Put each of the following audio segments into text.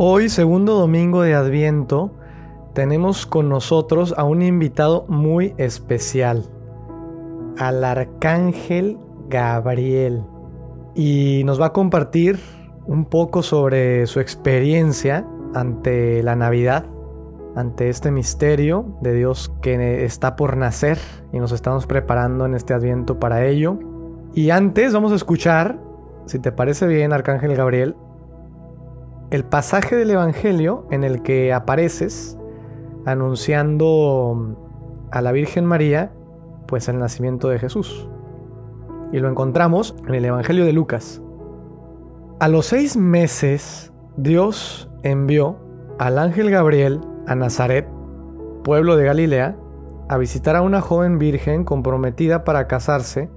Hoy, segundo domingo de Adviento, tenemos con nosotros a un invitado muy especial, al arcángel Gabriel, y nos va a compartir un poco sobre su experiencia ante la Navidad, ante este misterio de Dios que está por nacer y nos estamos preparando en este Adviento para ello. Y antes vamos a escuchar, si te parece bien, Arcángel Gabriel, el pasaje del Evangelio en el que apareces anunciando a la Virgen María, pues el nacimiento de Jesús. Y lo encontramos en el Evangelio de Lucas. A los seis meses, Dios envió al ángel Gabriel a Nazaret, pueblo de Galilea, a visitar a una joven virgen comprometida para casarse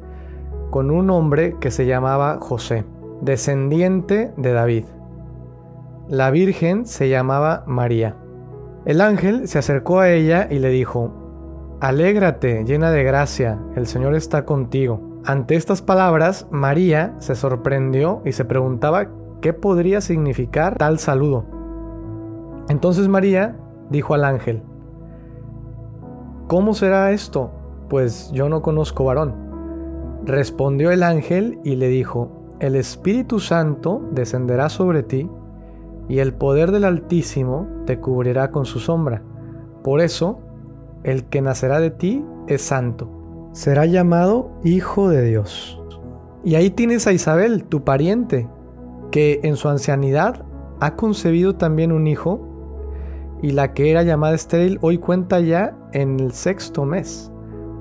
con un hombre que se llamaba José, descendiente de David. La Virgen se llamaba María. El ángel se acercó a ella y le dijo, Alégrate, llena de gracia, el Señor está contigo. Ante estas palabras, María se sorprendió y se preguntaba qué podría significar tal saludo. Entonces María dijo al ángel, ¿Cómo será esto? Pues yo no conozco varón. Respondió el ángel y le dijo, El Espíritu Santo descenderá sobre ti y el poder del Altísimo te cubrirá con su sombra. Por eso, el que nacerá de ti es santo. Será llamado Hijo de Dios. Y ahí tienes a Isabel, tu pariente, que en su ancianidad ha concebido también un hijo, y la que era llamada estéril hoy cuenta ya en el sexto mes,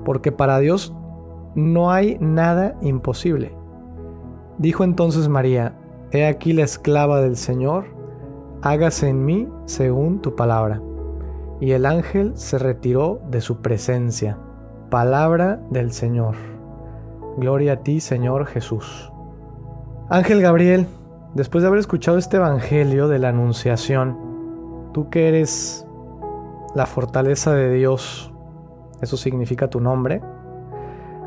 porque para Dios no hay nada imposible. Dijo entonces María, He aquí la esclava del Señor, hágase en mí según tu palabra. Y el ángel se retiró de su presencia. Palabra del Señor. Gloria a ti, Señor Jesús. Ángel Gabriel, después de haber escuchado este Evangelio de la Anunciación, tú que eres la fortaleza de Dios, eso significa tu nombre,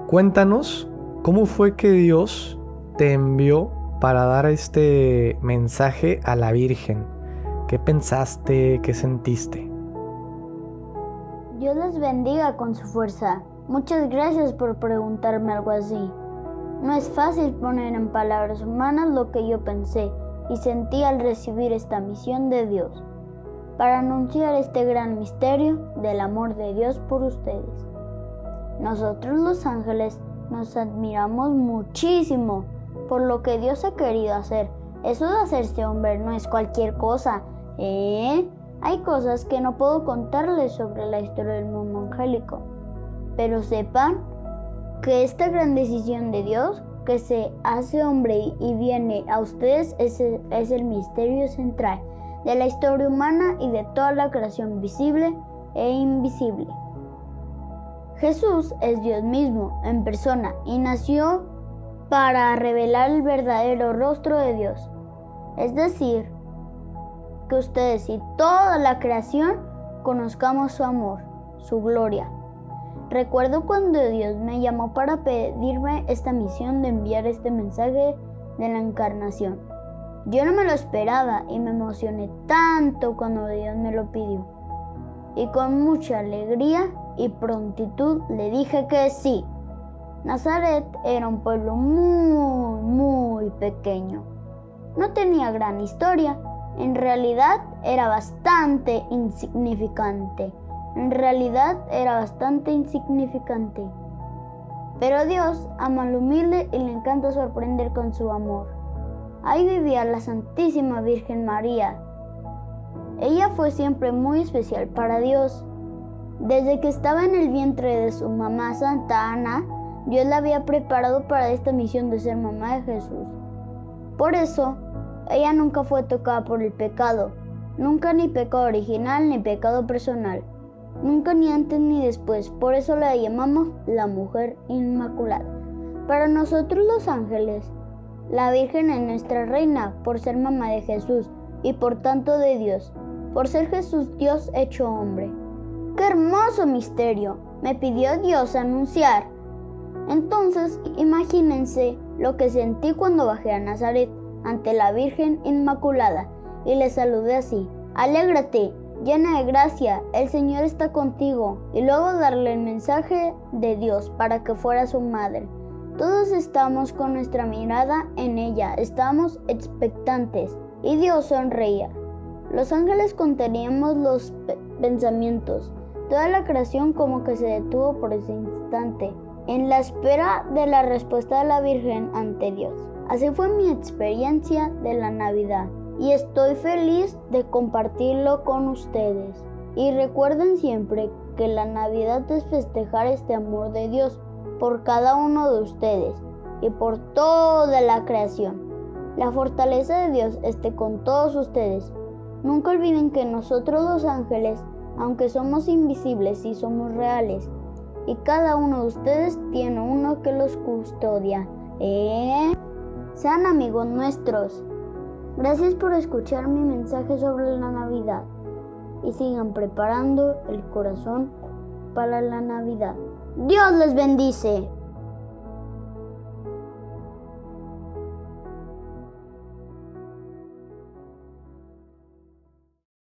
cuéntanos cómo fue que Dios te envió para dar este mensaje a la Virgen ¿Qué pensaste? ¿Qué sentiste? Dios les bendiga con su fuerza. Muchas gracias por preguntarme algo así. No es fácil poner en palabras humanas lo que yo pensé y sentí al recibir esta misión de Dios, para anunciar este gran misterio del amor de Dios por ustedes. Nosotros los ángeles nos admiramos muchísimo por lo que Dios ha querido hacer. Eso de hacerse hombre no es cualquier cosa, ¿Eh? Hay cosas que no puedo contarles sobre la historia del mundo angélico, pero sepan que esta gran decisión de Dios, que se hace hombre y viene a ustedes, es el, es el misterio central de la historia humana y de toda la creación visible e invisible. Jesús es Dios mismo en persona y nació para revelar el verdadero rostro de Dios, es decir, ustedes y toda la creación conozcamos su amor, su gloria. Recuerdo cuando Dios me llamó para pedirme esta misión de enviar este mensaje de la encarnación. Yo no me lo esperaba y me emocioné tanto cuando Dios me lo pidió. Y con mucha alegría y prontitud le dije que sí. Nazaret era un pueblo muy, muy pequeño. No tenía gran historia, en realidad era bastante insignificante. En realidad era bastante insignificante. Pero Dios ama al humilde y le encanta sorprender con su amor. Ahí vivía la Santísima Virgen María. Ella fue siempre muy especial para Dios. Desde que estaba en el vientre de su mamá Santa Ana, Dios la había preparado para esta misión de ser mamá de Jesús. Por eso, ella nunca fue tocada por el pecado, nunca ni pecado original ni pecado personal, nunca ni antes ni después, por eso la llamamos la mujer inmaculada. Para nosotros los ángeles, la Virgen es nuestra reina por ser mamá de Jesús y por tanto de Dios, por ser Jesús Dios hecho hombre. ¡Qué hermoso misterio! Me pidió Dios anunciar. Entonces, imagínense lo que sentí cuando bajé a Nazaret ante la Virgen Inmaculada y le saludé así. Alégrate, llena de gracia, el Señor está contigo. Y luego darle el mensaje de Dios para que fuera su madre. Todos estamos con nuestra mirada en ella, estamos expectantes. Y Dios sonreía. Los ángeles conteníamos los pensamientos. Toda la creación como que se detuvo por ese instante, en la espera de la respuesta de la Virgen ante Dios. Así fue mi experiencia de la Navidad y estoy feliz de compartirlo con ustedes. Y recuerden siempre que la Navidad es festejar este amor de Dios por cada uno de ustedes y por toda la creación. La fortaleza de Dios esté con todos ustedes. Nunca olviden que nosotros los ángeles, aunque somos invisibles y somos reales, y cada uno de ustedes tiene uno que los custodia. ¿Eh? Sean amigos nuestros. Gracias por escuchar mi mensaje sobre la Navidad y sigan preparando el corazón para la Navidad. Dios les bendice.